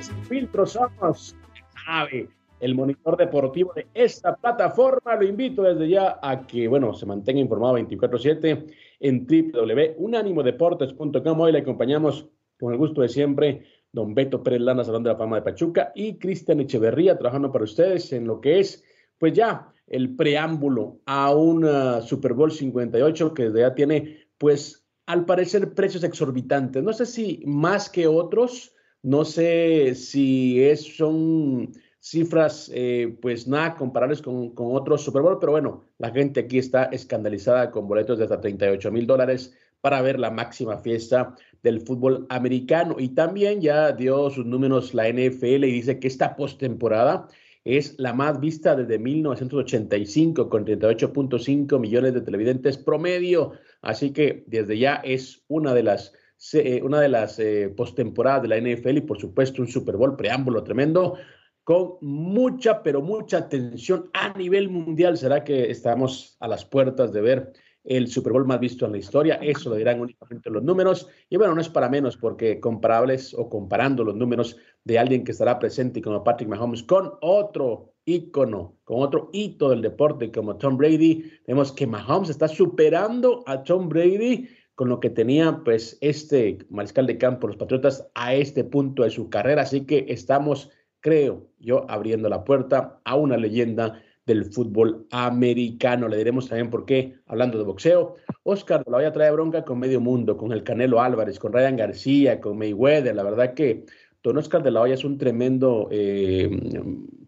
Filtro somos, sabe, el monitor deportivo de esta plataforma. Lo invito desde ya a que, bueno, se mantenga informado 24/7 en www.unanimodeportes.com. Hoy le acompañamos con el gusto de siempre don Beto Pérez Lana, Salón de la Fama de Pachuca, y Cristian Echeverría, trabajando para ustedes en lo que es, pues ya, el preámbulo a un uh, Super Bowl 58 que ya tiene, pues, al parecer, precios exorbitantes. No sé si más que otros, no sé si es, son cifras, eh, pues nada comparables con, con, otros Super Bowl, pero bueno, la gente aquí está escandalizada con boletos de hasta 38 mil dólares para ver la máxima fiesta del fútbol americano. Y también ya dio sus números la NFL y dice que esta postemporada es la más vista desde 1985 con 38.5 millones de televidentes promedio. Así que desde ya es una de las eh, una de las eh, postemporadas de la NFL y por supuesto un Super Bowl preámbulo tremendo con mucha, pero mucha atención a nivel mundial. ¿Será que estamos a las puertas de ver el Super Bowl más visto en la historia? Eso lo dirán únicamente los números. Y bueno, no es para menos porque comparables o comparando los números de alguien que estará presente como Patrick Mahomes con otro ícono, con otro hito del deporte como Tom Brady, vemos que Mahomes está superando a Tom Brady con lo que tenía pues este mariscal de campo, los Patriotas, a este punto de su carrera. Así que estamos, creo yo, abriendo la puerta a una leyenda del fútbol americano. Le diremos también por qué, hablando de boxeo, Oscar la voy a traer bronca con medio mundo, con el Canelo Álvarez, con Ryan García, con Mayweather. La verdad que Don Oscar de la Hoya es un tremendo eh,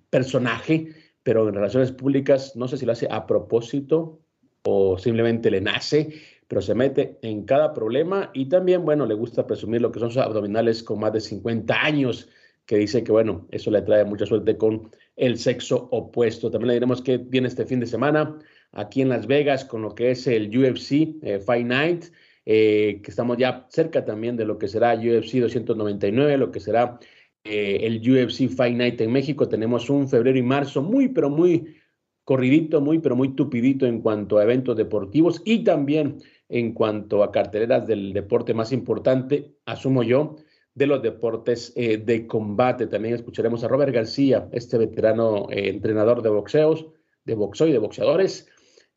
personaje, pero en relaciones públicas no sé si lo hace a propósito o simplemente le nace pero se mete en cada problema y también, bueno, le gusta presumir lo que son sus abdominales con más de 50 años, que dice que, bueno, eso le trae mucha suerte con el sexo opuesto. También le diremos que viene este fin de semana aquí en Las Vegas con lo que es el UFC eh, Fight Night, eh, que estamos ya cerca también de lo que será UFC 299, lo que será eh, el UFC Fight Night en México. Tenemos un febrero y marzo muy, pero muy corridito, muy, pero muy tupidito en cuanto a eventos deportivos y también en cuanto a carteleras del deporte más importante, asumo yo, de los deportes eh, de combate. También escucharemos a Robert García, este veterano eh, entrenador de boxeos, de boxeo y de boxeadores,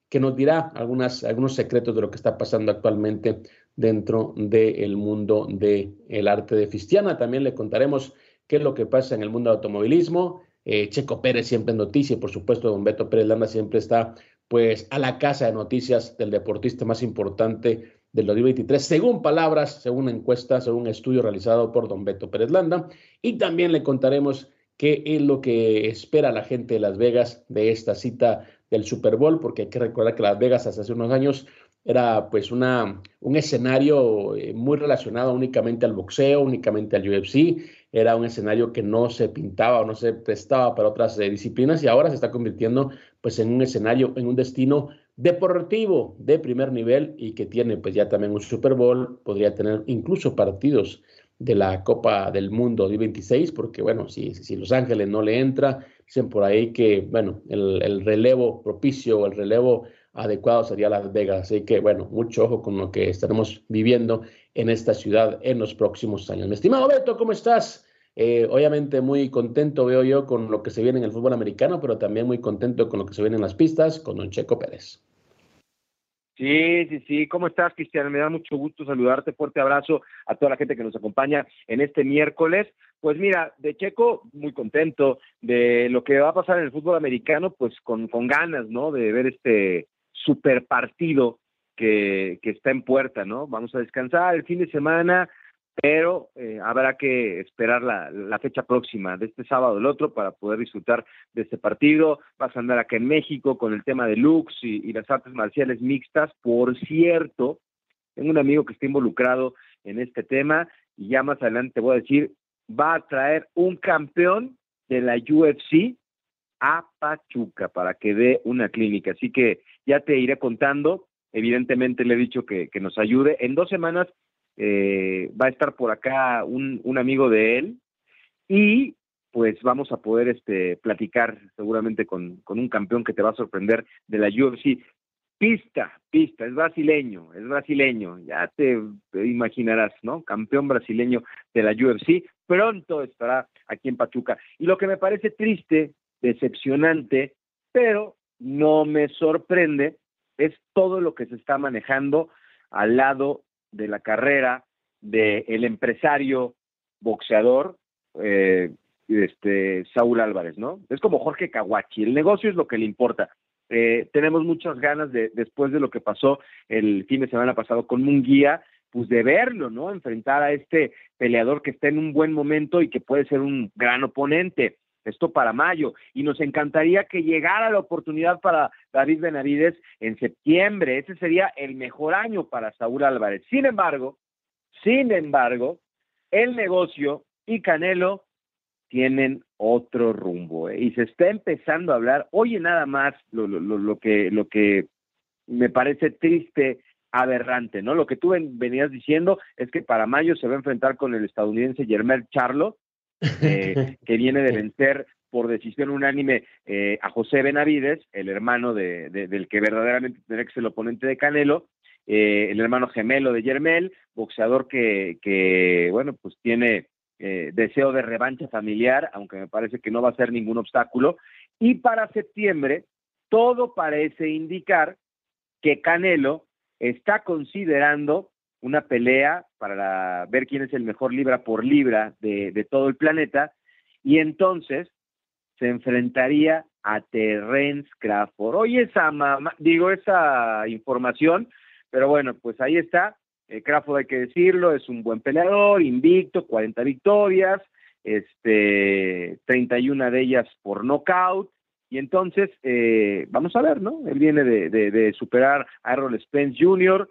que nos dirá algunas, algunos secretos de lo que está pasando actualmente dentro del mundo del arte de Fistiana. También le contaremos qué es lo que pasa en el mundo del automovilismo. Eh, Checo Pérez siempre noticia, y por supuesto, don Beto Pérez Landa siempre está pues a la casa de noticias del deportista más importante del 2023, según palabras, según encuesta, según estudio realizado por don Beto Pérez Landa. Y también le contaremos qué es lo que espera la gente de Las Vegas de esta cita del Super Bowl, porque hay que recordar que Las Vegas hasta hace unos años era pues una, un escenario eh, muy relacionado únicamente al boxeo, únicamente al UFC, era un escenario que no se pintaba o no se prestaba para otras eh, disciplinas y ahora se está convirtiendo pues en un escenario, en un destino deportivo de primer nivel y que tiene pues ya también un Super Bowl, podría tener incluso partidos de la Copa del Mundo 2026, porque bueno, si, si Los Ángeles no le entra, dicen por ahí que bueno, el, el relevo propicio o el relevo adecuado sería Las Vegas. Así que, bueno, mucho ojo con lo que estaremos viviendo en esta ciudad en los próximos años. Mi estimado Beto, ¿cómo estás? Eh, obviamente muy contento veo yo con lo que se viene en el fútbol americano, pero también muy contento con lo que se viene en las pistas con Don Checo Pérez. Sí, sí, sí. ¿Cómo estás, Cristian? Me da mucho gusto saludarte. Fuerte abrazo a toda la gente que nos acompaña en este miércoles. Pues mira, de Checo, muy contento de lo que va a pasar en el fútbol americano, pues con, con ganas, ¿no? De ver este super partido que, que está en puerta, ¿no? Vamos a descansar el fin de semana, pero eh, habrá que esperar la, fecha próxima de este sábado el otro para poder disfrutar de este partido. Vas a andar acá en México con el tema de Lux y, y, las artes marciales mixtas. Por cierto, tengo un amigo que está involucrado en este tema y ya más adelante te voy a decir, va a traer un campeón de la UFC a Pachuca para que dé una clínica. Así que ya te iré contando. Evidentemente le he dicho que, que nos ayude. En dos semanas eh, va a estar por acá un, un, amigo de él y pues vamos a poder este, platicar seguramente con, con un campeón que te va a sorprender de la UFC. Pista, pista, es brasileño, es brasileño, ya te, imaginarás, ¿no? Campeón brasileño de la UFC, pronto estará aquí en Pachuca. Y lo que me parece triste, decepcionante, pero no me sorprende, es todo lo que se está manejando al lado de la carrera del el empresario boxeador eh, este Saúl Álvarez, ¿no? Es como Jorge Caguachi, el negocio es lo que le importa. Eh, tenemos muchas ganas de, después de lo que pasó el fin de semana pasado con Munguía, pues de verlo, ¿no? Enfrentar a este peleador que está en un buen momento y que puede ser un gran oponente. Esto para mayo. Y nos encantaría que llegara la oportunidad para David Benavides en septiembre. Ese sería el mejor año para Saúl Álvarez. Sin embargo, sin embargo, el negocio y Canelo tienen otro rumbo ¿eh? y se está empezando a hablar. Oye, nada más lo, lo, lo, que, lo que me parece triste, aberrante, ¿no? Lo que tú venías diciendo es que para mayo se va a enfrentar con el estadounidense Germán Charlo, eh, que viene de vencer por decisión unánime eh, a José Benavides, el hermano de, de, del que verdaderamente tendría que ser el oponente de Canelo, eh, el hermano gemelo de Yermel, boxeador que, que bueno, pues tiene eh, deseo de revancha familiar, aunque me parece que no va a ser ningún obstáculo. Y para septiembre, todo parece indicar que Canelo está considerando una pelea para ver quién es el mejor libra por libra de, todo el planeta, y entonces se enfrentaría a Terrence Crawford. Oye, esa mamá, digo esa información, pero bueno, pues ahí está. Eh, Crawford hay que decirlo, es un buen peleador, invicto, 40 victorias, este, 31 de ellas por nocaut. Y entonces, eh, vamos a ver, ¿no? Él viene de, de, de superar a Errol Spence Jr.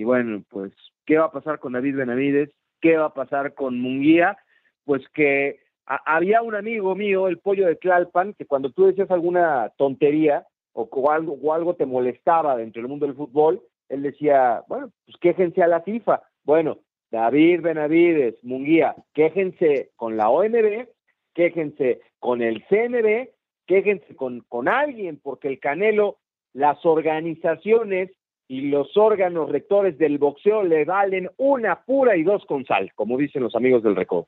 Y bueno, pues, ¿qué va a pasar con David Benavides? ¿Qué va a pasar con Munguía? Pues que había un amigo mío, el pollo de Tlalpan, que cuando tú decías alguna tontería o, o, algo, o algo te molestaba dentro del mundo del fútbol, él decía, bueno, pues quéjense a la FIFA. Bueno, David Benavides, Munguía, quéjense con la ONB, quéjense con el CNB, quéjense con, con alguien, porque el Canelo, las organizaciones y los órganos rectores del boxeo le valen una pura y dos con sal, como dicen los amigos del Recodo.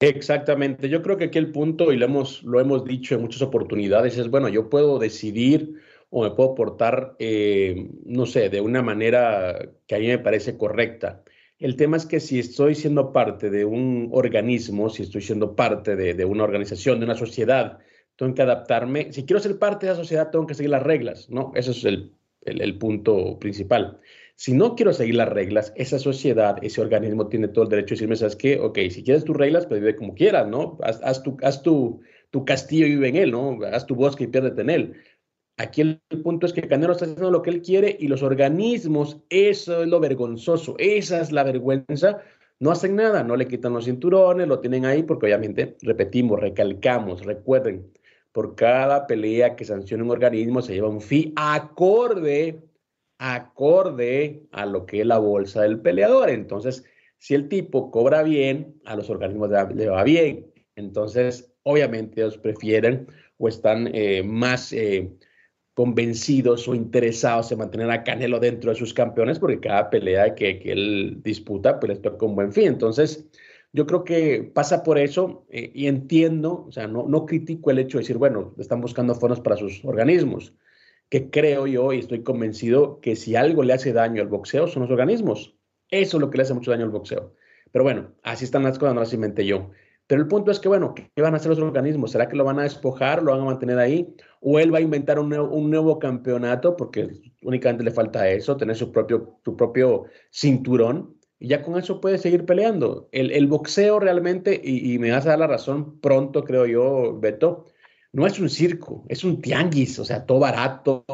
Exactamente, yo creo que aquí el punto, y lo hemos, lo hemos dicho en muchas oportunidades, es, bueno, yo puedo decidir o me puedo portar, eh, no sé, de una manera que a mí me parece correcta. El tema es que si estoy siendo parte de un organismo, si estoy siendo parte de, una organización, de una sociedad, tengo que adaptarme. Si quiero ser parte de esa sociedad, tengo que seguir las reglas, ¿no? Ese es el, el, punto principal. Si no quiero seguir las reglas, esa sociedad, ese organismo tiene todo el derecho de decirme, ¿sabes qué? Ok, si quieres tus reglas, pues vive como quieras, ¿no? Haz, haz, tu, haz tu, tu, castillo y vive en él, ¿no? Haz tu bosque y piérdete en él. Aquí el, el, punto es que Canelo está haciendo lo que él quiere y los organismos, eso es lo vergonzoso, esa es la vergüenza, no hacen nada, no le quitan los cinturones, lo tienen ahí porque obviamente, repetimos, recalcamos, recuerden, por cada pelea que sanciona un organismo se lleva un fee acorde acorde a lo que es la bolsa del peleador. Entonces, si el tipo cobra bien, a los organismos le va bien. Entonces, obviamente ellos prefieren o están eh, más eh, convencidos o interesados en mantener a Canelo dentro de sus campeones porque cada pelea que, que él disputa, pues les toca un buen fin. Entonces, yo creo que pasa por eso eh, y entiendo, o sea, no, no critico el hecho de decir, bueno, están buscando fondos para sus organismos que creo yo y estoy convencido que si algo le hace daño al boxeo son los organismos. Eso es lo que le hace mucho daño al boxeo. Pero bueno, así están las cosas, no las inventé yo. Pero el punto es que, bueno, ¿qué van a hacer los organismos? ¿Será que lo van a despojar, lo van a mantener ahí? ¿O él va a inventar un nuevo, campeonato? Porque únicamente le falta eso, tener su propio, su propio cinturón. Y ya con eso puede seguir peleando. El, boxeo realmente, y, y, me vas a dar la razón pronto, creo yo, Beto, no es un circo, es un tianguis, o sea, todo barato,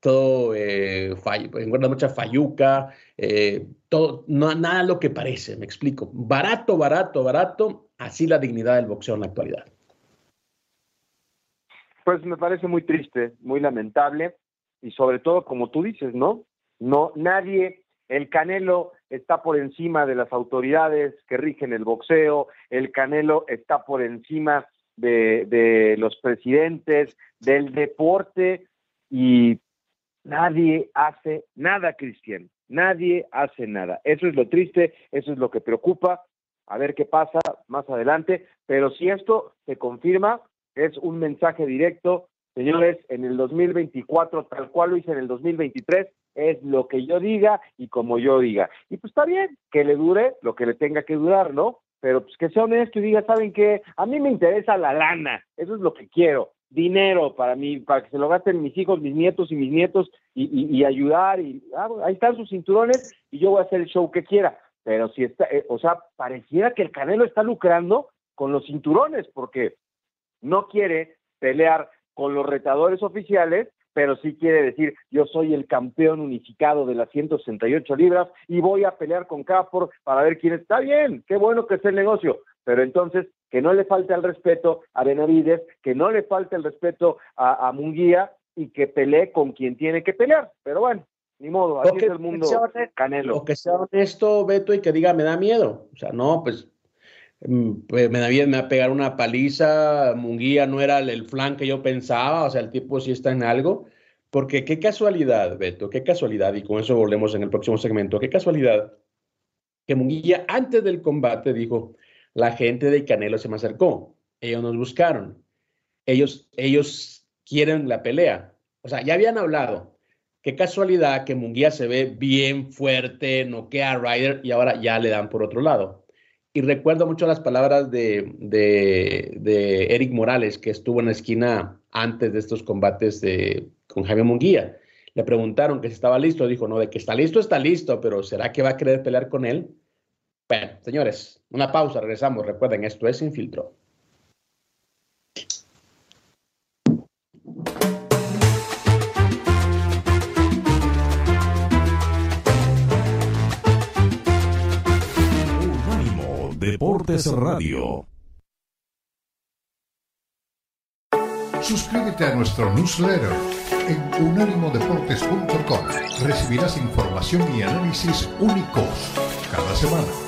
todo, eh, encuentra mucha fayuca, eh, todo, no, nada lo que parece, me explico. Barato, barato, barato, así la dignidad del boxeo en la actualidad. Pues me parece muy triste, muy lamentable y sobre todo, como tú dices, ¿no? No, nadie, el Canelo está por encima de las autoridades que rigen el boxeo, el Canelo está por encima de, los presidentes, del deporte y Nadie hace nada, Cristian. Nadie hace nada. Eso es lo triste, eso es lo que preocupa. A ver qué pasa más adelante. Pero si esto se confirma, es un mensaje directo. Señores, en el 2024, tal cual lo hice en el 2023, es lo que yo diga y como yo diga. Y pues está bien, que le dure lo que le tenga que durar, ¿no? Pero pues que sea honesto y diga, ¿saben qué? A mí me interesa la lana, eso es lo que quiero dinero para mí, para que se lo gasten mis hijos, mis nietos y mis nietos y, ayudar. Y ah, ahí están sus cinturones y yo voy a hacer el show que quiera. Pero si está, eh, o sea, pareciera que el Canelo está lucrando con los cinturones porque no quiere pelear con los retadores oficiales, pero sí quiere decir, yo soy el campeón unificado de las 168 libras y voy a pelear con Cafor para ver quién está bien, qué bueno que es el negocio, pero entonces que no le falte el respeto a Benavides, que no le falte el respeto a, Munguía y que pelee con quien tiene que pelear. Pero bueno, ni modo, así es el mundo Canelo. O que sea honesto, Beto, y que diga, me da miedo. O sea, no, pues me da miedo, me va a pegar una paliza, Munguía no era el, flan que yo pensaba, o sea, el tipo sí está en algo. Porque qué casualidad, Beto, qué casualidad, y con eso volvemos en el próximo segmento, qué casualidad que Munguía antes del combate dijo, la gente de Canelo se me acercó, ellos nos buscaron, ellos, ellos quieren la pelea. O sea, ya habían hablado. Qué casualidad que Munguía se ve bien fuerte, noquea a Ryder y ahora ya le dan por otro lado. Y recuerdo mucho las palabras de, de, Eric Morales, que estuvo en la esquina antes de estos combates de, con Jaime Munguía. Le preguntaron que si estaba listo. Dijo, no, de que está listo, está listo, pero ¿será que va a querer pelear con él? Bueno, señores, una pausa, regresamos. Recuerden, esto es Infiltro. Unánimo Deportes Radio. Suscríbete a nuestro newsletter en unánimodeportes.com. Recibirás información y análisis únicos cada semana.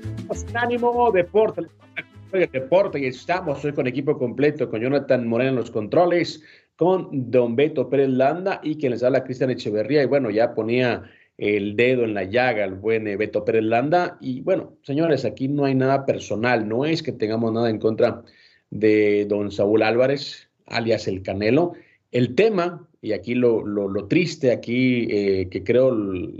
Ánimo Deporte, Deporte, y estamos hoy con equipo completo, con Jonathan Moreno en los controles, con Don Beto Pérez Landa y quien les habla Cristian Echeverría. Y bueno, ya ponía el dedo en la llaga el buen eh, Beto Pérez Landa. Y bueno, señores, aquí no hay nada personal, no es que tengamos nada en contra de don Saúl Álvarez, alias el Canelo. El tema, y aquí lo, lo, triste, aquí eh, que creo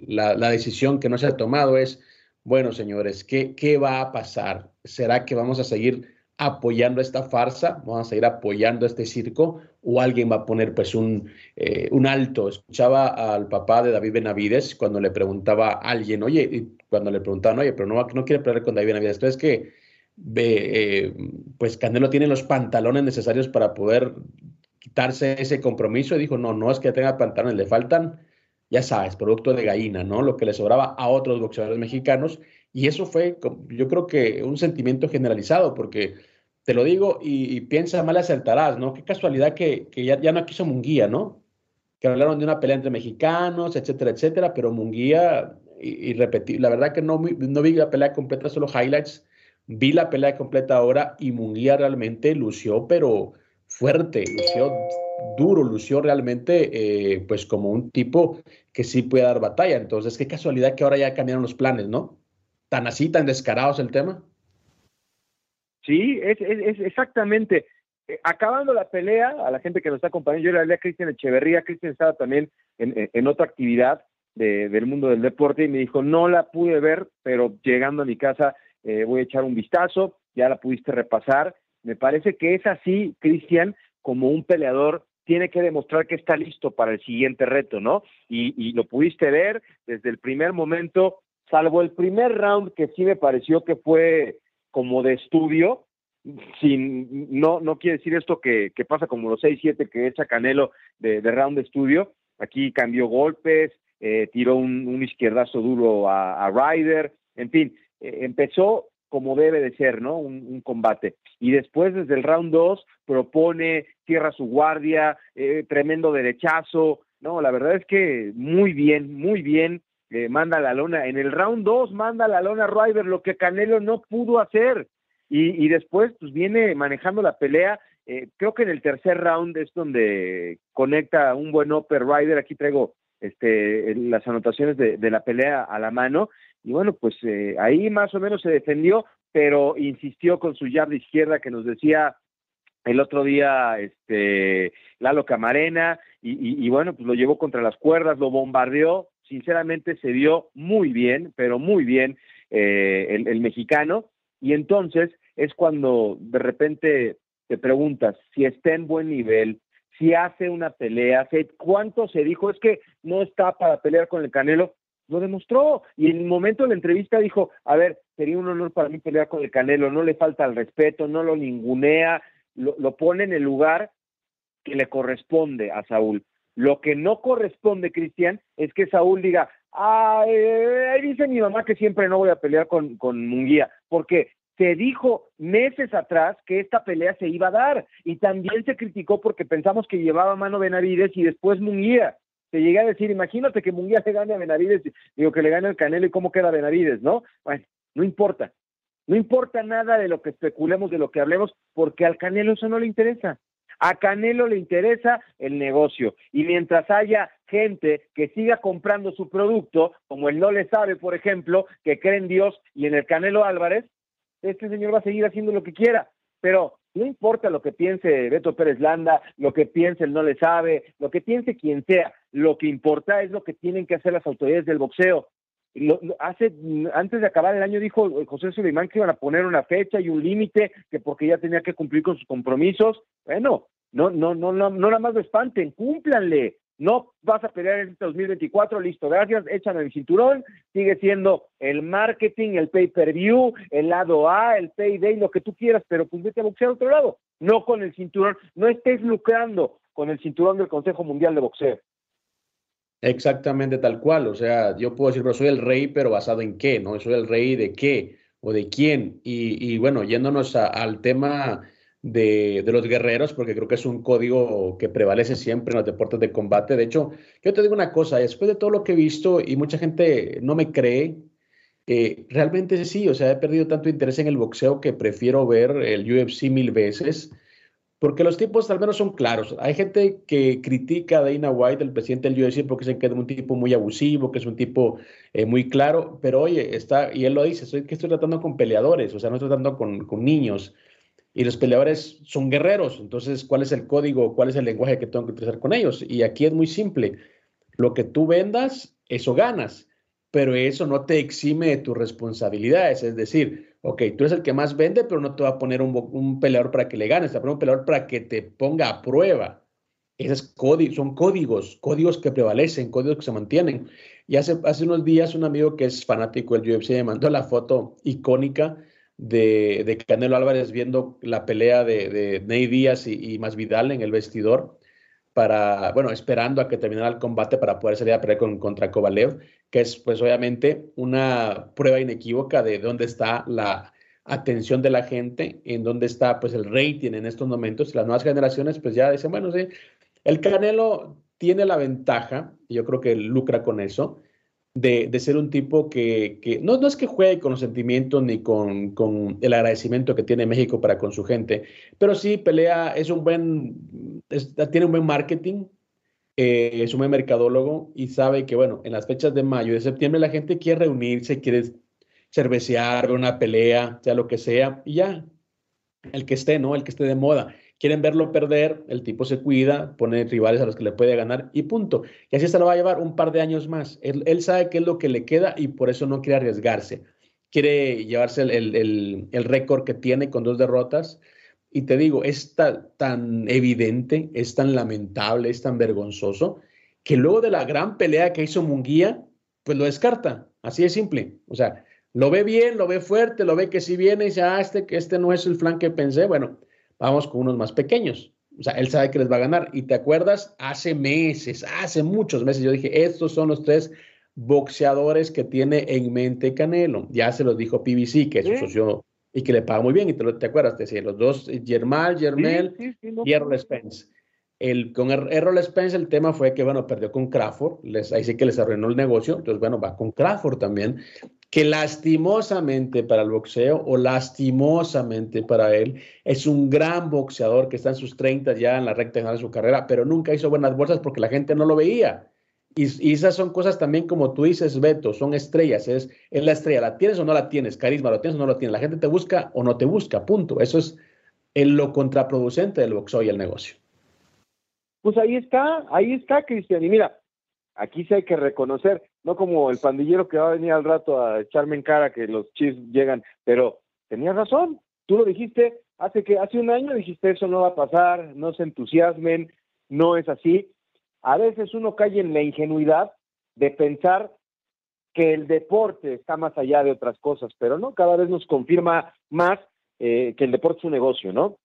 la decisión que no se ha tomado es bueno, señores, ¿qué, ¿qué va a pasar? ¿Será que vamos a seguir apoyando esta farsa? ¿Vamos a seguir apoyando este circo? ¿O alguien va a poner pues un, eh, un alto? Escuchaba al papá de David Benavides cuando le preguntaba a alguien, oye, cuando le preguntaban, oye, pero no, no quiere pelear con David Benavides. Entonces que eh, pues Candelo tiene los pantalones necesarios para poder quitarse ese compromiso y dijo, no, no es que tenga pantalones, le faltan ya sabes, producto de gallina, ¿no? Lo que le sobraba a otros boxeadores mexicanos. Y eso fue, yo creo que un sentimiento generalizado, porque te lo digo y, piensa mal acertarás, ¿no? Qué casualidad que, ya, ya, no quiso Munguía, ¿no? Que hablaron de una pelea entre mexicanos, etcétera, etcétera, pero Munguía, y, y la verdad que no, no vi la pelea completa, solo highlights, vi la pelea completa ahora y Munguía realmente lució, pero fuerte, lució duro, lució realmente eh, pues como un tipo que sí puede dar batalla. Entonces, qué casualidad que ahora ya cambiaron los planes, ¿no? Tan así, tan descarados el tema. Sí, es, exactamente. Eh, acabando la pelea, a la gente que nos está acompañando, yo le hablé a Cristian Echeverría, Cristian estaba también en, otra actividad del mundo del deporte y me dijo, no la pude ver, pero llegando a mi casa eh, voy a echar un vistazo, ya la pudiste repasar. Me parece que es así, Cristian, como un peleador tiene que demostrar que está listo para el siguiente reto, ¿no? Y, y, lo pudiste ver desde el primer momento, salvo el primer round que sí me pareció que fue como de estudio, sin, no, no quiere decir esto que, pasa como los 6-7 que echa Canelo de, round de estudio, aquí cambió golpes, eh, tiró un, izquierdazo duro a, a Ryder, en fin, eh, empezó como debe de ser, ¿no? Un, un, combate. Y después, desde el round 2, propone, cierra su guardia, eh, tremendo derechazo. No, la verdad es que muy bien, muy bien. Eh, manda la lona. En el round 2 manda la lona Ryder, lo que Canelo no pudo hacer. Y, y después, pues viene manejando la pelea. Eh, creo que en el tercer round es donde conecta un buen upper Ryder. Aquí traigo este, las anotaciones de, de la pelea a la mano. Y bueno, pues eh, ahí más o menos se defendió, pero insistió con su de izquierda que nos decía el otro día este Lalo Camarena y, y, bueno, pues lo llevó contra las cuerdas, lo bombardeó, sinceramente se vio muy bien, pero muy bien eh, el, el, mexicano. Y entonces es cuando de repente te preguntas si está en buen nivel, si hace una pelea, cuánto se dijo, es que no está para pelear con el Canelo, lo demostró. Y en el momento de la entrevista dijo, a ver, sería un honor para mí pelear con el Canelo, no le falta el respeto, no lo ningunea, lo, lo pone en el lugar que le corresponde a Saúl. Lo que no corresponde, Cristian, es que Saúl diga, ah, dice mi mamá que siempre no voy a pelear con, con Munguía, porque se dijo meses atrás que esta pelea se iba a dar y también se criticó porque pensamos que llevaba mano Benavides y después Munguía te llegué a decir, imagínate que Munguía le gane a Benavides, digo que le gane al Canelo y cómo queda Benavides, ¿no? Bueno, no importa. No importa nada de lo que especulemos, de lo que hablemos, porque al Canelo eso no le interesa. A Canelo le interesa el negocio. Y mientras haya gente que siga comprando su producto, como él no le sabe, por ejemplo, que cree en Dios y en el Canelo Álvarez, este señor va a seguir haciendo lo que quiera. Pero no importa lo que piense Beto Pérez Landa, lo que piense él no le sabe, lo que piense quien sea, lo que importa es lo que tienen que hacer las autoridades del boxeo. Lo, hace antes de acabar el año dijo José Suleimán que iban a poner una fecha y un límite que porque ya tenía que cumplir con sus compromisos. Bueno, no no no no no nada más lo espanten, cúmplanle no vas a pelear en este 2024, listo, gracias, échame el cinturón, sigue siendo el marketing, el pay-per-view, el lado A, el payday, lo que tú quieras, pero pues a boxear a otro lado, no con el cinturón, no estés lucrando con el cinturón del Consejo Mundial de Boxeo. Exactamente tal cual, o sea, yo puedo decir, pero soy el rey, pero basado en qué, ¿no? Soy el rey de qué o de quién. Y, y bueno, yéndonos al tema de, los guerreros, porque creo que es un código que prevalece siempre en los deportes de combate. De hecho, yo te digo una cosa, después de todo lo que he visto y mucha gente no me cree, eh, realmente sí, o sea, he perdido tanto interés en el boxeo que prefiero ver el UFC mil veces, porque los tipos al menos son claros. Hay gente que critica a Dana White, el presidente del UFC, porque se queda un tipo muy abusivo, que es un tipo eh, muy claro, pero oye, está, y él lo dice, soy que estoy tratando con peleadores, o sea, no estoy tratando con, con niños y los peleadores son guerreros. Entonces, ¿cuál es el código? ¿Cuál es el lenguaje que tengo que utilizar con ellos? Y aquí es muy simple. Lo que tú vendas, eso ganas, pero eso no te exime de tus responsabilidades. Es decir, ok, tú eres el que más vende, pero no te va a poner un, un peleador para que le ganes, te va a poner un peleador para que te ponga a prueba. Esos son códigos, códigos que prevalecen, códigos que se mantienen. Y hace, hace unos días un amigo que es fanático del UFC me mandó la foto icónica de, Canelo Álvarez viendo la pelea de, Ney Díaz y, y Masvidal en el vestidor. para, bueno, esperando a que terminara el combate para poder salir a pelear con, contra Kovalev, que es pues obviamente una prueba inequívoca de dónde está la atención de la gente, en dónde está pues el rating en estos momentos. Las nuevas generaciones pues ya dicen, bueno, sí, el Canelo tiene la ventaja, y yo creo que lucra con eso, de, ser un tipo que, no, no, es que juegue con los sentimientos ni con, el agradecimiento que tiene México para con su gente, pero sí pelea, es un buen, tiene un buen marketing, eh, es un buen mercadólogo y sabe que, bueno, en las fechas de mayo y de septiembre la gente quiere reunirse, quiere cervecear, ver una pelea, sea lo que sea, y ya, el que esté, ¿no? El que esté de moda quieren verlo perder, el tipo se cuida, pone rivales a los que le puede ganar y punto. Y así se lo va a llevar un par de años más. Él, sabe qué es lo que le queda y por eso no quiere arriesgarse. Quiere llevarse el, récord que tiene con dos derrotas. Y te digo, es tan evidente, es tan lamentable, es tan vergonzoso, que luego de la gran pelea que hizo Munguía, pues lo descarta. Así de simple. O sea, lo ve bien, lo ve fuerte, lo ve que si viene y dice, ah, este, este no es el flan que pensé. Bueno, vamos con unos más pequeños. O sea, él sabe que les va a ganar. Y te acuerdas, hace meses, hace muchos meses, yo dije, estos son los tres boxeadores que tiene en mente Canelo. Ya se los dijo PBC, que es su socio y que le paga muy bien. Y te, lo, te acuerdas, te decía, los dos, Germán, Germel y Errol Spence. El, con er-, Errol Spence el tema fue que, bueno, perdió con Crawford, les, ahí sí que les arruinó el negocio, entonces, bueno, va con Crawford también que lastimosamente para el boxeo o lastimosamente para él es un gran boxeador que está en sus 30 ya en la recta final de su carrera, pero nunca hizo buenas bolsas porque la gente no lo veía. Y, esas son cosas también como tú dices, Beto, son estrellas, es, es la estrella, la tienes o no la tienes, carisma, lo tienes o no lo tienes, la gente te busca o no te busca, punto. Eso es en lo contraproducente del boxeo y el negocio. Pues ahí está, ahí está, Cristian. Y mira, aquí sí hay que reconocer, no como el pandillero que va a venir al rato a echarme en cara que los chis llegan, pero tenías razón, tú lo dijiste hace que hace un año dijiste eso no va a pasar, no se entusiasmen, no es así. A veces uno cae en la ingenuidad de pensar que el deporte está más allá de otras cosas, pero no, cada vez nos confirma más eh, que el deporte es un negocio, ¿no?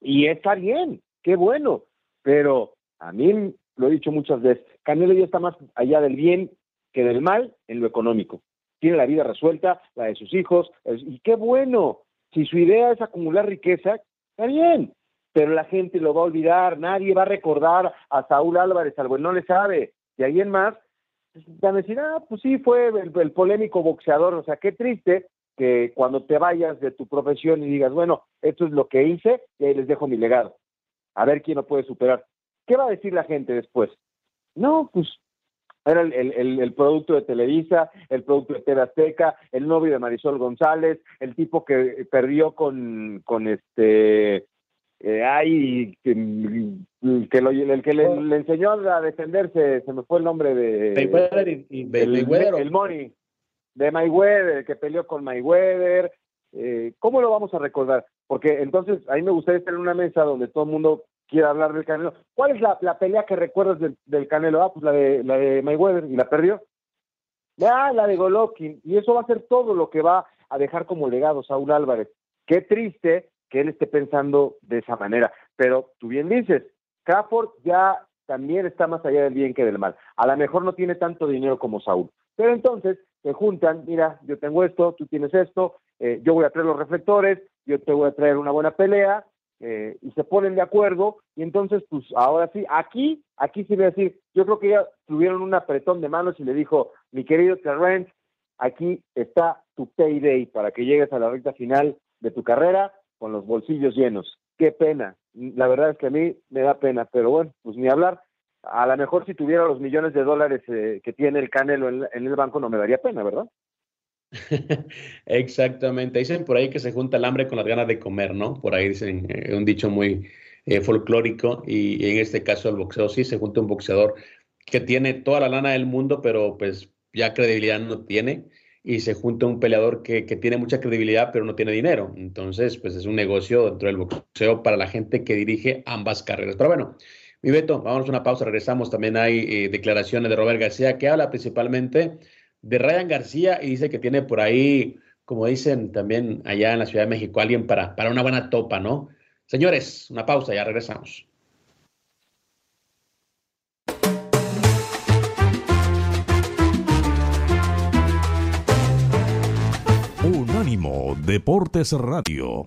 Y está bien, qué bueno, pero a mí lo he dicho muchas veces, Canelo ya está más allá del bien que del mal en lo económico. Tiene la vida resuelta, la de sus hijos, y qué bueno. Si su idea es acumular riqueza, está bien, pero la gente lo va a olvidar, nadie va a recordar a Saúl Álvarez, algo no le sabe, y ahí en más, van a decir, ah, pues sí, fue el, el polémico boxeador, o sea, qué triste que cuando te vayas de tu profesión y digas, bueno, esto es lo que hice, y ahí les dejo mi legado. A ver quién lo puede superar. ¿Qué va a decir la gente después? No, pues era el, producto de Televisa, el producto de TV Azteca, el novio de Marisol González, el tipo que perdió con, con este, eh, ay, que, lo, el que le, enseñó a defenderse, se me fue el nombre de... Mayweather y, el, Money, de Mayweather, que peleó con Mayweather. Eh, ¿Cómo lo vamos a recordar? Porque entonces ahí me gustaría estar en una mesa donde todo el mundo quiere hablar del Canelo. ¿Cuál es la, pelea que recuerdas del, Canelo? Ah, pues la de, la de Mayweather y la perdió. Ah, la de Golovkin. Y eso va a ser todo lo que va a dejar como legado Saúl Álvarez. Qué triste que él esté pensando de esa manera. Pero tú bien dices, Crawford ya también está más allá del bien que del mal. A lo mejor no tiene tanto dinero como Saúl. Pero entonces se juntan, mira, yo tengo esto, tú tienes esto, eh, yo voy a traer los reflectores, yo te voy a traer una buena pelea, eh, y se ponen de acuerdo y entonces pues ahora sí, aquí, aquí sí voy a decir, yo creo que ya tuvieron un apretón de manos y le dijo, mi querido Terrence, aquí está tu payday para que llegues a la recta final de tu carrera con los bolsillos llenos. Qué pena, la verdad es que a mí me da pena, pero bueno, pues ni hablar. A lo mejor si tuviera los millones de dólares eh, que tiene el Canelo en el banco no me daría pena, ¿verdad? Exactamente. Dicen por ahí que se junta el hambre con las ganas de comer, ¿no? Por ahí dicen eh, un dicho muy eh, folclórico y, en este caso el boxeo sí se junta un boxeador que tiene toda la lana del mundo, pero pues ya credibilidad no tiene y se junta un peleador que, que, tiene mucha credibilidad pero no tiene dinero. Entonces, pues es un negocio dentro del boxeo para la gente que dirige ambas carreras. Pero bueno, mi Beto, vamos a una pausa, regresamos. También hay eh, declaraciones de Robert García que habla principalmente de Ryan García y dice que tiene por ahí, como dicen también allá en la Ciudad de México, alguien para, para una buena topa, ¿no? Señores, una pausa, ya regresamos. Unánimo Deportes Radio.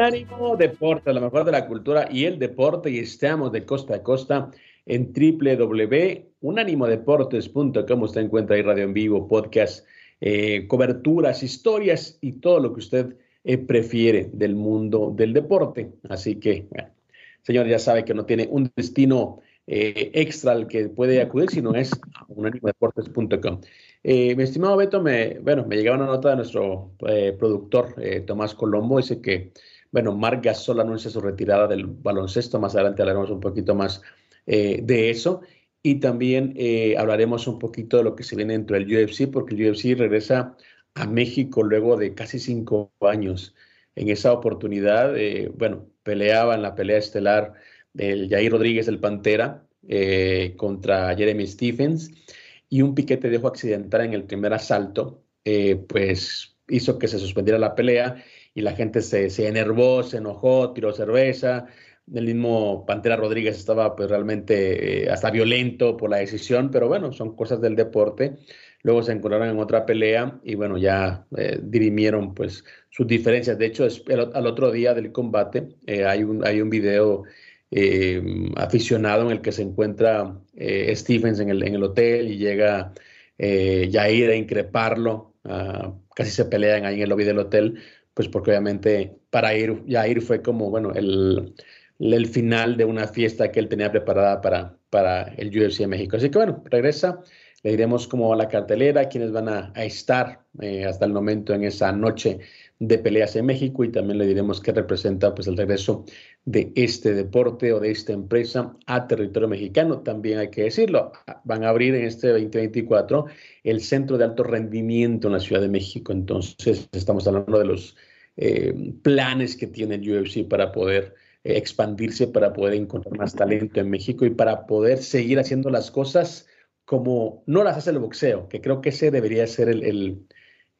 Ánimo Deporte, lo mejor de la cultura y el deporte, y estamos de costa a costa en www.unanimodeportes.com. Usted encuentra ahí radio en vivo, podcast, eh, coberturas, historias y todo lo que usted eh, prefiere del mundo del deporte. Así que, bueno, señor, ya sabe que no tiene un destino eh, extra al que puede acudir, sino es unanimodeportes.com. mi estimado Beto, me, bueno, me llegaba una nota de nuestro productor Tomás Colombo, dice que bueno, Marc Gasol anuncia su retirada del baloncesto. Más adelante hablaremos un poquito más eh, de eso. Y también eh, hablaremos un poquito de lo que se viene dentro del UFC, porque el UFC regresa a México luego de casi cinco años. En esa oportunidad, eh, bueno, peleaba en la pelea estelar del Jair Rodríguez, el Pantera, contra Jeremy Stephens, y un piquete de ojo accidental en el primer asalto, pues hizo que se suspendiera la pelea y la gente se, se enervó, se enojó, tiró cerveza. El mismo Pantera Rodríguez estaba pues realmente eh, hasta violento por la decisión, pero bueno, son cosas del deporte. Luego se encontraron en otra pelea y bueno, ya eh, dirimieron pues sus diferencias. De hecho, al otro día del combate eh, hay, un, hay un video aficionado en el que se encuentra Stephens en el, en el hotel y llega Jair a increparlo. Casi se pelean ahí en el lobby del hotel pues porque obviamente para ir, ya ir fue como, bueno, el, el final de una fiesta que él tenía preparada para, para el UFC de México. Así que bueno, regresa, le diremos cómo va la cartelera, quiénes van a, estar eh, hasta el momento en esa noche de peleas en México y también le diremos qué representa pues el regreso de este deporte o de esta empresa a territorio mexicano. También hay que decirlo, van a abrir en este 2024 el centro de alto rendimiento en la Ciudad de México. Entonces estamos hablando de los eh, planes que tiene el UFC para poder eh, expandirse, para poder encontrar más talento en México y para poder seguir haciendo las cosas como no las hace el boxeo, que creo que ese debería ser el, el,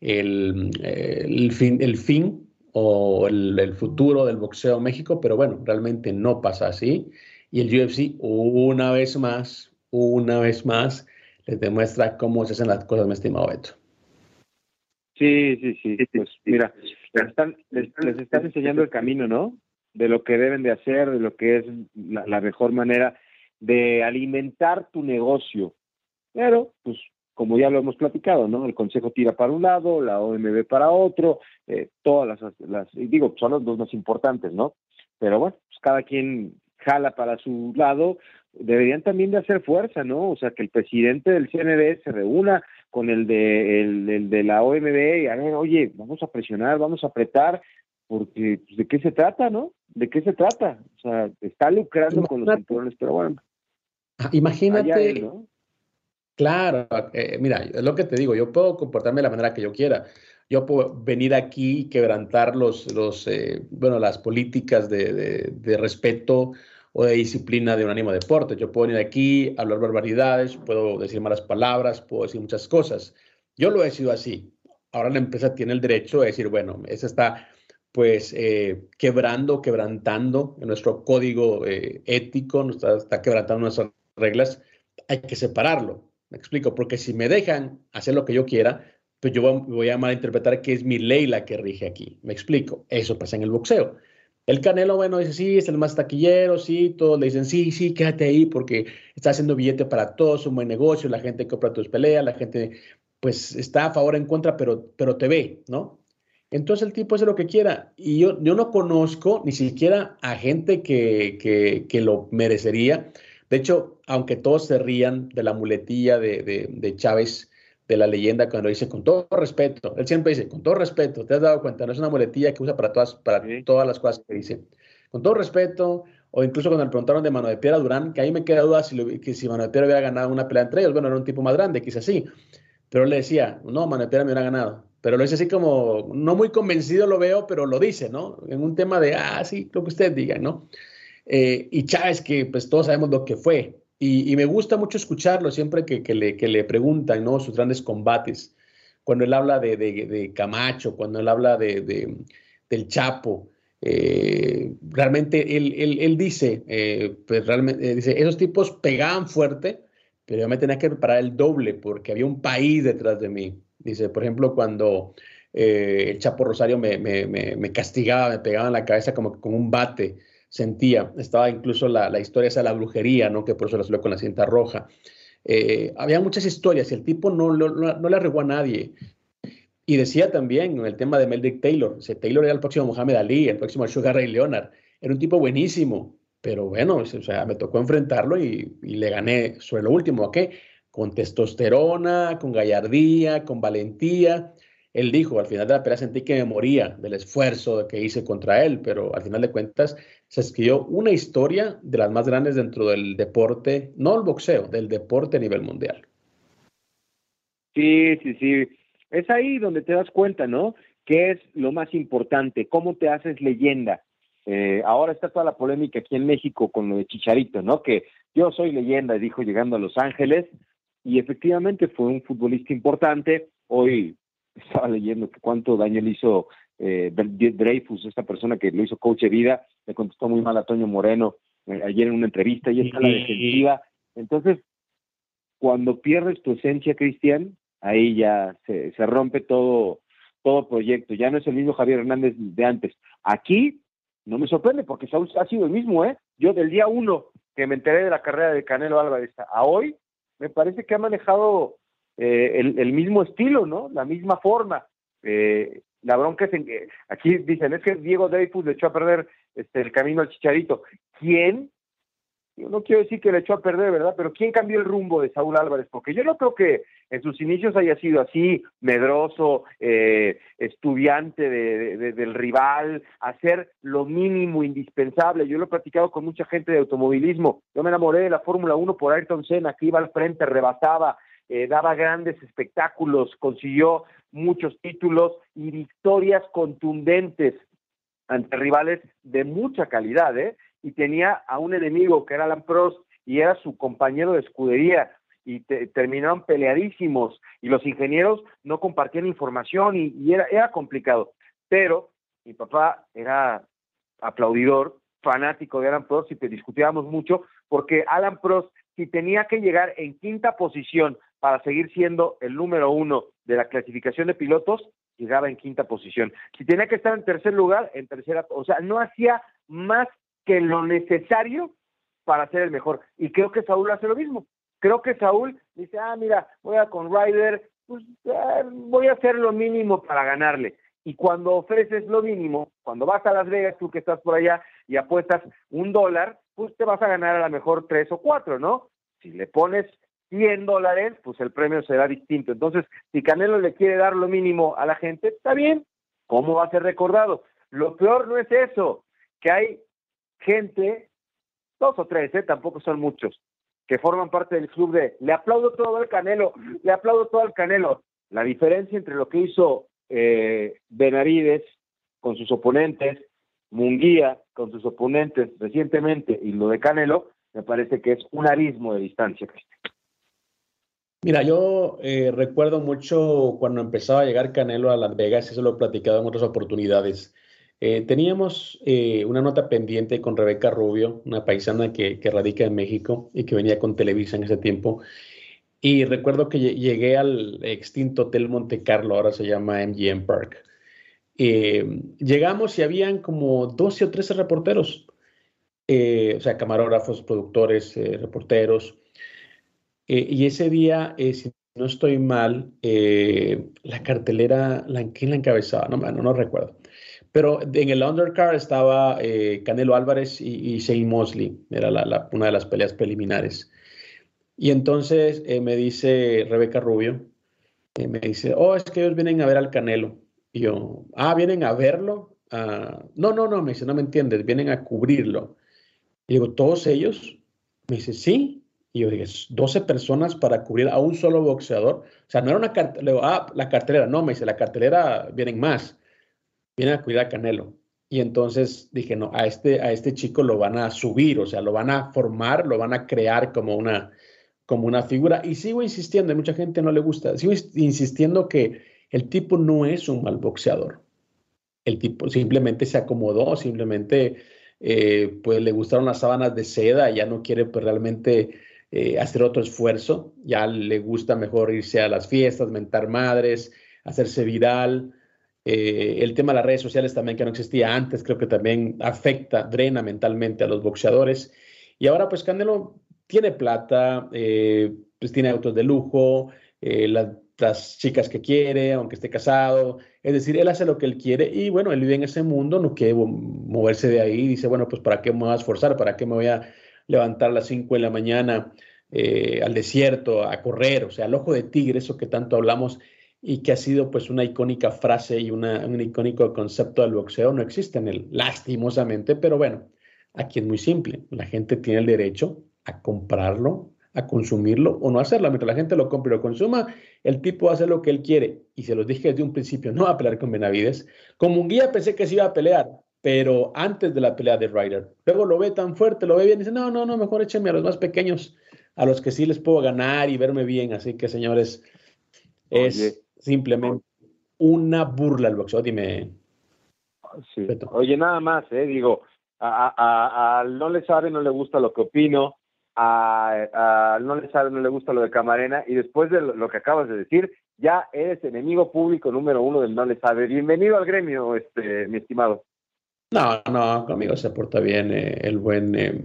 el, el fin, el fin o el, futuro del boxeo en México, pero bueno, realmente no pasa así. Y el UFC una vez más, una vez más, les demuestra cómo se hacen las cosas, mi estimado Beto. Sí, sí, sí. Pues mira, les están, les, están enseñando el camino, ¿no? De lo que deben de hacer, de lo que es la, mejor manera de alimentar tu negocio. Pero, pues, como ya lo hemos platicado, ¿no? El consejo tira para un lado, la OMB para otro, eh, todas las, las, digo, son los dos más importantes, ¿no? Pero bueno, pues cada quien jala para su lado, deberían también de hacer fuerza, ¿no? O sea, que el presidente del CNB se reúna con el de, el, de la OMB y a ver, oye, vamos a presionar, vamos a apretar, porque pues, de qué se trata, ¿no? ¿De qué se trata? O sea, está lucrando con los cinturones, pero bueno. Ah, imagínate. Claro, eh, mira, es lo que te digo, yo puedo comportarme de la manera que yo quiera. Yo puedo venir aquí y quebrantar los, los eh, bueno, las políticas de, de, de respeto o de disciplina de un ánimo deporte. Yo puedo venir aquí, hablar barbaridades, puedo decir malas palabras, puedo decir muchas cosas. Yo lo he sido así. Ahora la empresa tiene el derecho de decir, bueno, esa está pues eh, quebrando, quebrantando nuestro código ético, está, está quebrantando nuestras reglas, hay que separarlo. Me explico, porque si me dejan hacer lo que yo quiera, pues yo voy a malinterpretar que es mi ley la que rige aquí. Me explico, eso pasa en el boxeo. El Canelo, bueno, dice, sí, es el más taquillero, sí, todos le dicen, sí, sí, quédate ahí porque está haciendo billete para todos, un buen negocio, la gente compra tus peleas, la gente, pues, está a favor, en contra, pero, pero te ve, ¿no? Entonces el tipo hace lo que quiera. Y yo, yo no conozco ni siquiera a gente que, que, que lo merecería. De hecho, aunque todos se rían de la muletilla de, de, de Chávez, de la leyenda cuando dice con todo respeto. Él siempre dice, con todo respeto, te has dado cuenta, no es una muletilla que usa para todas, para todas las cosas que dice. Con todo respeto, o incluso cuando le preguntaron de Mano de Piedra Durán, que ahí me queda duda si, lo, que si Mano de Piedra hubiera ganado una pelea entre ellos, bueno, era un tipo más grande, quizás sí, pero él le decía, no, Mano de Piedra me hubiera ganado, pero lo dice así como, no muy convencido lo veo, pero lo dice, ¿no? En un tema de, ah, sí, lo que ustedes digan, ¿no? Eh, y Chávez, que pues todos sabemos lo que fue, y, me gusta mucho escucharlo siempre que, le, preguntan, ¿no? Sus grandes combates, cuando él habla de, Camacho, cuando él habla de, del Chapo, eh, realmente él, dice, eh, pues realmente, dice, esos tipos pegaban fuerte, pero yo me tenía que preparar el doble porque había un país detrás de mí. Dice, por ejemplo, cuando eh, el Chapo Rosario me, me, me, castigaba, me pegaba en la cabeza como con un bate, sentía. Estaba incluso la, la historia esa de la brujería, ¿no? que por eso la suelo con la cinta roja. Eh, había muchas historias y el tipo no, no, no, le arregó a nadie. Y decía también en el tema de Meldrick Taylor, ese Taylor era el próximo Muhammad Ali, el próximo Sugar Ray Leonard. Era un tipo buenísimo, pero bueno, o sea, me tocó enfrentarlo y, y le gané sobre lo último, ¿a qué? Con testosterona, con gallardía, con valentía. Él dijo, al final de la pelea sentí que me moría del esfuerzo que hice contra él, pero al final de cuentas se escribió una historia de las más grandes dentro del deporte, no el boxeo, del deporte a nivel mundial. Sí, sí, sí. Es ahí donde te das cuenta, ¿no? ¿Qué es lo más importante? ¿Cómo te haces leyenda? Eh, ahora está toda la polémica aquí en México con lo de Chicharito, ¿no? Que yo soy leyenda, dijo llegando a Los Ángeles, y efectivamente fue un futbolista importante. Hoy estaba leyendo que cuánto daño le hizo eh, Dreyfus, esta persona que lo hizo coach de vida, le contestó muy mal a Toño Moreno eh, ayer en una entrevista y está la defensiva. Entonces, cuando pierdes tu esencia, Cristian, ahí ya se, se rompe todo, todo proyecto. Ya no es el mismo Javier Hernández de antes. Aquí no me sorprende porque Saúl ha sido el mismo, ¿eh? Yo del día uno que me enteré de la carrera de Canelo Álvarez a hoy, me parece que ha manejado eh, el, el, mismo estilo, ¿no? La misma forma. Eh, la bronca es en aquí dicen, es que Diego Dreyfus le echó a perder este, el camino al Chicharito. ¿Quién? Yo no quiero decir que le echó a perder, ¿verdad? Pero ¿quién cambió el rumbo de Saúl Álvarez? Porque yo no creo que en sus inicios haya sido así, medroso, eh, estudiante de, del rival, hacer lo mínimo indispensable. Yo lo he platicado con mucha gente de automovilismo. Yo me enamoré de la Fórmula 1 por Ayrton Senna, que iba al frente, rebasaba, eh, daba grandes espectáculos, consiguió muchos títulos y victorias contundentes ante rivales de mucha calidad, ¿eh? Y tenía a un enemigo que era Alan Prost y era su compañero de escudería y terminaron peleadísimos y los ingenieros no compartían información y, era, era complicado. Pero mi papá era aplaudidor, fanático de Alan Prost y te discutíamos mucho porque Alan Prost, si tenía que llegar en quinta posición para seguir siendo el número uno de la clasificación de pilotos, llegaba en quinta posición. Si tenía que estar en tercer lugar, en tercera, o sea, no hacía más que lo necesario para ser el mejor. Y creo que Saúl hace lo mismo. Creo que Saúl dice, ah, mira, voy a con Ryder, pues eh, voy a hacer lo mínimo para ganarle. Y cuando ofreces lo mínimo, cuando vas a Las Vegas, tú que estás por allá y apuestas un dólar, pues te vas a ganar a lo mejor tres o cuatro, ¿no? Si le pones 100 dólares, pues el premio será distinto. Entonces, si Canelo le quiere dar lo mínimo a la gente, está bien. ¿Cómo va a ser recordado? Lo peor no es eso, que hay gente, dos o tres, ¿eh? tampoco son muchos, que forman parte del club de le aplaudo todo al Canelo, le aplaudo todo al Canelo. La diferencia entre lo que hizo eh, Benavides con sus oponentes, Munguía con sus oponentes recientemente y lo de Canelo, me parece que es un abismo de distancia. Mira, yo eh, recuerdo mucho cuando empezaba a llegar Canelo a Las Vegas, eso lo he platicado en otras oportunidades. Eh, teníamos eh, una nota pendiente con Rebeca Rubio, una paisana que, radica en México y que venía con Televisa en ese tiempo. Y recuerdo que llegué al extinto Hotel Monte Carlo, ahora se llama MGM Park. llegamos y habían como 12 o 13 reporteros, o sea, camarógrafos, productores, reporteros. Eh, y ese día, eh, si no estoy mal, eh, la cartelera, la, ¿quién la encabezaba? No, no, no recuerdo. Pero en el undercard estaba Canelo Álvarez y, y Shane Mosley, era la, una de las peleas preliminares. Y entonces me dice Rebeca Rubio, me dice, oh, es que ellos vienen a ver al Canelo. Y yo, ah, ¿vienen a verlo? Ah, no, no, no, me dice, no me entiendes, vienen a cubrirlo. Y digo, ¿todos ellos? Me dice, sí. Y yo dije, 12 personas para cubrir a un solo boxeador. O sea, no era una cartelera, ah, la cartelera, no, me dice, la cartelera vienen más. Vienen a cubrir a Canelo. Y entonces dije, no, a este, a este chico lo van a subir, o sea, lo van a formar, lo van a crear como una, como una figura. Y sigo insistiendo, y mucha gente no le gusta, sigo insistiendo que el tipo no es un mal boxeador. El tipo simplemente se acomodó, simplemente eh, pues le gustaron las sábanas de seda, ya no quiere pues, realmente eh, hacer otro esfuerzo, ya le gusta mejor irse a las fiestas, mentar madres, hacerse viral. Eh, el tema de las redes sociales también que no existía antes, creo que también afecta, drena mentalmente a los boxeadores. Y ahora pues Canelo tiene plata, eh, pues tiene autos de lujo, eh, las, chicas que quiere, aunque esté casado. Es decir, él hace lo que él quiere y bueno, él vive en ese mundo, no quiere moverse de ahí. Dice, bueno, pues ¿para qué me voy a esforzar? ¿Para qué me voy a levantar a las 5 de la mañana eh, al desierto a correr? O sea, el ojo de tigre, eso que tanto hablamos y que ha sido pues una icónica frase y una, un icónico concepto del boxeo, no existe en él, lastimosamente, pero bueno, aquí es muy simple. La gente tiene el derecho a comprarlo, a consumirlo o no hacerlo. Mientras la gente lo compre y lo consuma, el tipo hace lo que él quiere. Y se los dije desde un principio, no va a pelear con Benavides. Como un guía pensé que se iba a pelear, pero antes de la pelea de Ryder. Luego lo ve tan fuerte, lo ve bien y dice, no, no, no, mejor écheme a los más pequeños, a los que sí les puedo ganar y verme bien. Así que, señores, es simplemente una burla el boxeo. Dime. Oye, nada más, eh, digo, a, no le sabe, no le gusta lo que opino a, no le sabe, no le gusta lo de Camarena, y después de lo, que acabas de decir, ya eres enemigo público número uno del no le sabe. Bienvenido al gremio, este, mi estimado. No, no, conmigo se porta bien eh, el buen eh,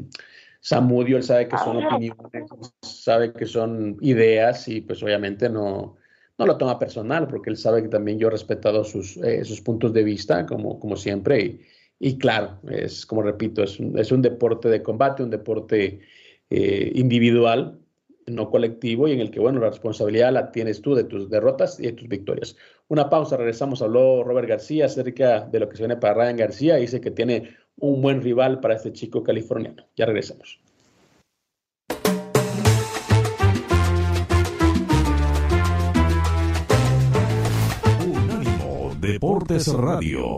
Samudio, él sabe que son ah. opiniones, sabe que son ideas y pues obviamente no, no lo toma personal porque él sabe que también yo he respetado sus, eh, sus puntos de vista como, como siempre y, y claro, es como repito, es un, es un deporte de combate, un deporte eh, individual, no colectivo, y en el que, bueno, la responsabilidad la tienes tú de tus derrotas y de tus victorias. Una pausa, regresamos, habló Robert García acerca de lo que se viene para Ryan García, dice que tiene un buen rival para este chico californiano. Ya regresamos. Unánimo Deportes Radio.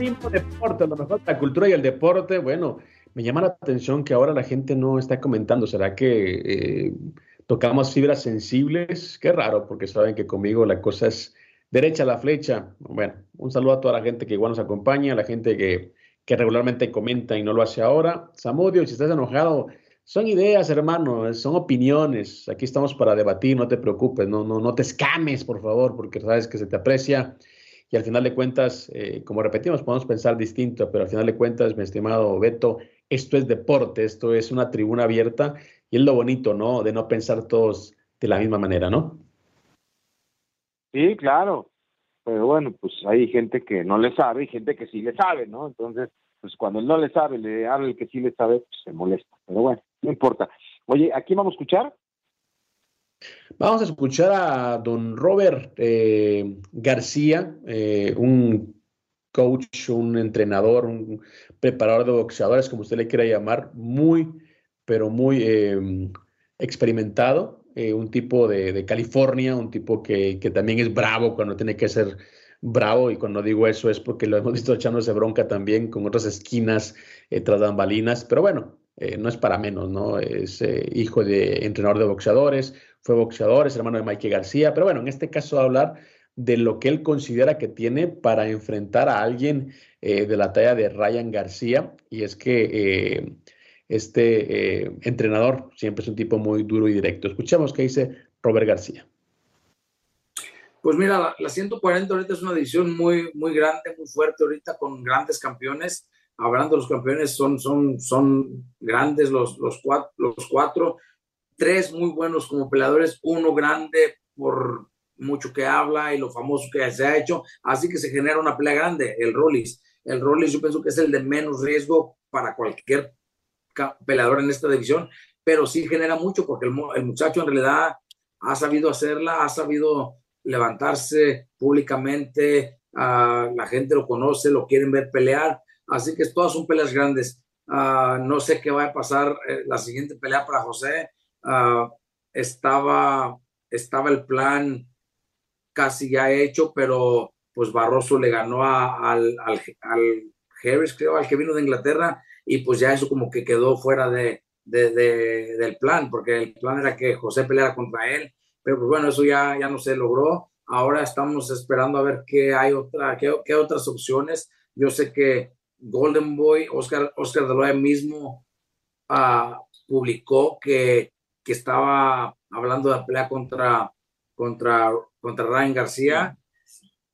Un deporte, a lo mejor la cultura y el deporte, bueno, me llama la atención que ahora la gente no está comentando, ¿será que eh, tocamos fibras sensibles? Qué raro, porque saben que conmigo la cosa es derecha a la flecha. Bueno, un saludo a toda la gente que igual nos acompaña, a la gente que, que regularmente comenta y no lo hace ahora. Samudio, si estás enojado, son ideas, hermano, son opiniones. Aquí estamos para debatir, no te preocupes, no, no, no te escames, por favor, porque sabes que se te aprecia y al final de cuentas, eh, como repetimos, podemos pensar distinto, pero al final de cuentas, mi estimado Beto, esto es deporte, esto es una tribuna abierta y es lo bonito, ¿no? De no pensar todos de la misma manera, ¿no? Sí, claro. Pero bueno, pues hay gente que no le sabe y gente que sí le sabe, ¿no? Entonces, pues cuando no le sabe, le habla el que sí le sabe, pues se molesta. Pero bueno, no importa. Oye, ¿aquí vamos a escuchar? Vamos a escuchar a don Robert eh, García, eh, un coach, un entrenador, un preparador de boxeadores, como usted le quiera llamar, muy, pero muy em, experimentado, eh, un tipo de, California, un tipo que, que, también es bravo cuando tiene que ser bravo, y cuando digo eso es porque lo hemos visto echándose bronca también con otras esquinas tras bambalinas, pero bueno, no es para menos, ¿no? Es hijo de entrenador de boxeadores, fue boxeador, es hermano de Mike García, pero bueno, en este caso hablar de lo que él considera que tiene para enfrentar a alguien eh, de la talla de Ryan García, y es que eh, este eh, entrenador siempre es un tipo muy duro y directo. Escuchemos qué dice Robert García. Pues mira, la, 140 ahorita es una división muy, muy grande, muy fuerte ahorita con grandes campeones. Hablando de los campeones, son, son, son grandes los, los, cuatro. Tres muy buenos como peleadores, uno grande por mucho que habla y lo famoso que se ha hecho. Así que se genera una pelea grande, el Rollis. El Rollis yo pienso que es el de menos riesgo para cualquier peleador en esta división, pero sí genera mucho porque el, muchacho en realidad ha sabido hacerla, ha sabido levantarse públicamente, uh, la gente lo conoce, lo quieren ver pelear, así que todas son peleas grandes. Uh, no sé qué va a pasar eh, la siguiente pelea para José. Uh, estaba, estaba el plan casi ya hecho, pero pues Barroso le ganó a, al, al, al Harris, creo, al que vino de Inglaterra, y pues ya eso como que quedó fuera de, de, de, del plan, porque el plan era que José peleara contra él pero pues bueno, eso ya, ya no se logró. Ahora estamos esperando a ver qué hay otra, qué, qué otras opciones. Yo sé que Golden Boy, Oscar, Oscar de mismo uh, publicó que, que estaba hablando de la pelea contra, contra, contra Ryan García.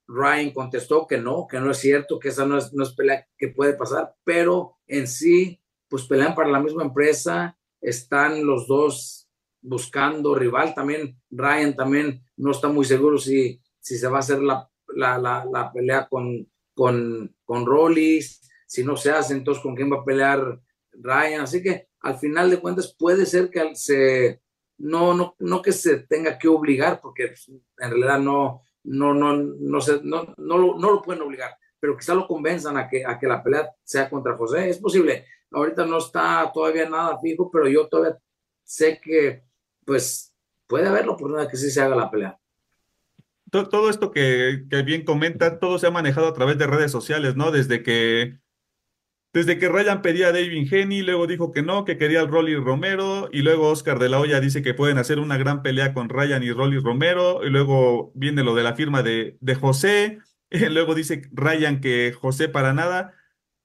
Ryan contestó que no, que no es cierto, que esa no es, no es pelea que puede pasar, pero en sí, pues pelean para la misma empresa, están los dos buscando rival. También Ryan también no está muy seguro si, si se va a hacer la, la, la, pelea con, con, con Rollis, si no se hace, entonces con quién va a pelear Ryan. Así que al final de cuentas puede ser que se, no, no, no que se tenga que obligar, porque en realidad no, no, no, no, se, no, no, lo, no lo pueden obligar, pero quizá lo convenzan a que, a que la pelea sea contra José. Es posible. Ahorita no está todavía nada fijo, pero yo todavía sé que pues puede haberlo por nada que sí se haga la pelea. Todo esto que, bien comenta, todo se ha manejado a través de redes sociales, ¿no? Desde que desde que Ryan pedía a David Henny, luego dijo que no, que quería al Rolly Romero, y luego Oscar de la Hoya dice que pueden hacer una gran pelea con Ryan y Rolly Romero, y luego viene lo de la firma de, de José, luego dice Ryan que José para nada.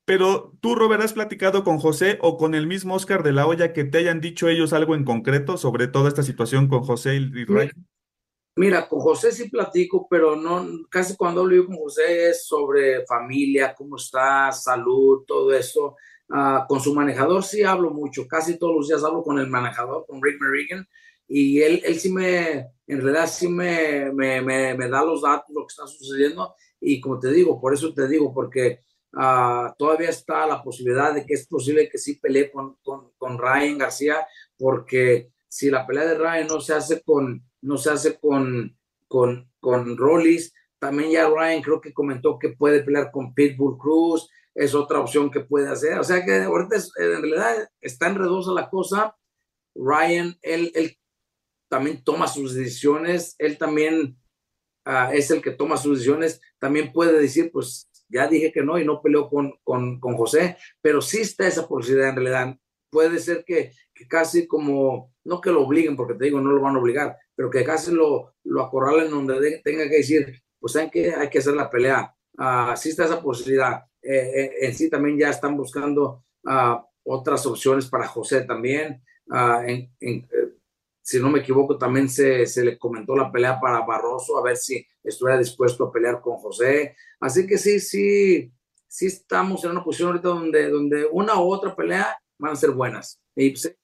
Pero tú, Robert, ¿has platicado con José o con el mismo Oscar de la Hoya que te hayan dicho ellos algo en concreto sobre toda esta situación con José y Ryan? Mira, con José sí platico, pero no, casi cuando hablo con José es sobre familia, cómo está, salud, todo eso. Ah, con su manejador sí hablo mucho, casi todos los días hablo con el manejador, con Rick Merrigan, y él, él sí me, en realidad sí me, me, me, me da los datos, lo que está sucediendo, y como te digo, por eso te digo, porque Ah, todavía está la posibilidad de que es posible que sí pelee con, con, Ryan García, porque si la pelea de Ryan no se hace con, no se hace con, con, con Rollis, también ya Ryan creo que comentó que puede pelear con Pitbull Cruz, es otra opción que puede hacer. O sea que ahorita en realidad está enredosa la cosa. Ryan, él, él también toma sus decisiones, él también ah, es el que toma sus decisiones, también puede decir, pues ya dije que no y no peleó con, con, con José, pero sí está esa posibilidad en realidad. Puede ser que, que, casi como, no que lo obliguen, porque te digo, no lo van a obligar, pero que casi lo, lo acorralen donde tenga que decir, pues saben que hay que hacer la pelea. Uh, sí está esa posibilidad. Eh, eh, en sí también ya están buscando uh, otras opciones para José también. Uh, en, en, si no me equivoco, también se, se, le comentó la pelea para Barroso, a ver si estuviera dispuesto a pelear con José. Así que sí, sí, sí estamos en una posición ahorita donde, donde una u otra pelea van a ser buenas. Y, pues,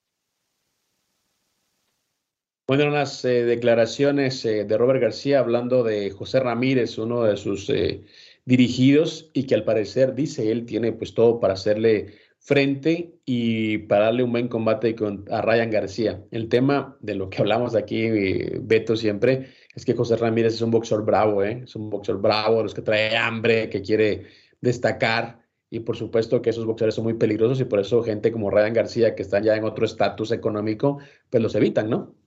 bueno, las eh, declaraciones eh, de Robert García hablando de José Ramírez, uno de sus eh, dirigidos, y que al parecer dice él tiene pues todo para hacerle frente y para darle un buen combate con, a Ryan García. El tema de lo que hablamos aquí, Beto, siempre, es que José Ramírez es un boxeador bravo, ¿eh? es un boxeador bravo, los que trae hambre, que quiere destacar. Y por supuesto que esos boxeadores son muy peligrosos y por eso gente como Ryan García, que están ya en otro estatus económico, pues los evitan, ¿no?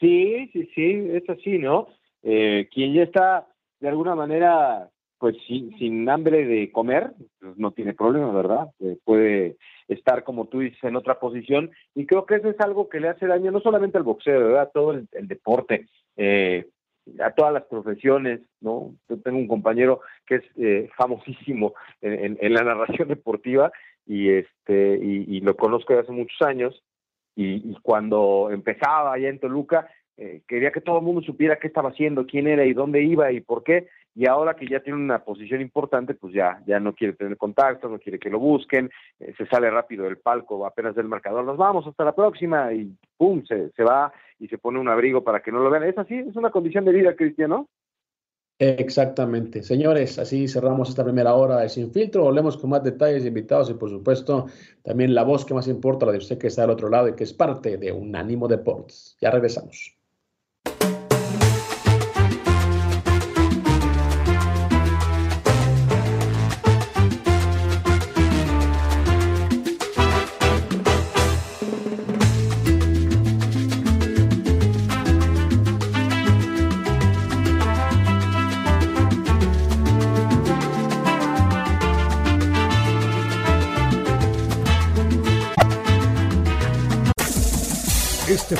Sí, sí, sí, es así, ¿no? Eh, quien ya está de alguna manera pues sin, hambre de comer, pues no tiene problema, ¿verdad? Eh, puede estar, como tú dices, en otra posición. Y creo que eso es algo que le hace daño no solamente al boxeo, ¿verdad? A todo el, deporte, eh, a todas las profesiones, ¿no? Yo tengo un compañero que es eh, famosísimo en, en, la narración deportiva y, este, y, y lo conozco desde hace muchos años. Y, y, cuando empezaba allá en Toluca, eh, quería que todo el mundo supiera qué estaba haciendo, quién era y dónde iba y por qué, y ahora que ya tiene una posición importante, pues ya, ya no quiere tener contacto, no quiere que lo busquen, eh, se sale rápido del palco apenas del marcador, nos vamos hasta la próxima y pum, se, se va y se pone un abrigo para que no lo vean. Es así, es una condición de vida, Cristiano. Exactamente. Señores, así cerramos esta primera hora de Sin Filtro. Volvemos con más detalles, invitados y por supuesto también la voz que más importa, la de usted que está al otro lado y que es parte de Unánimo Deportes. Ya regresamos.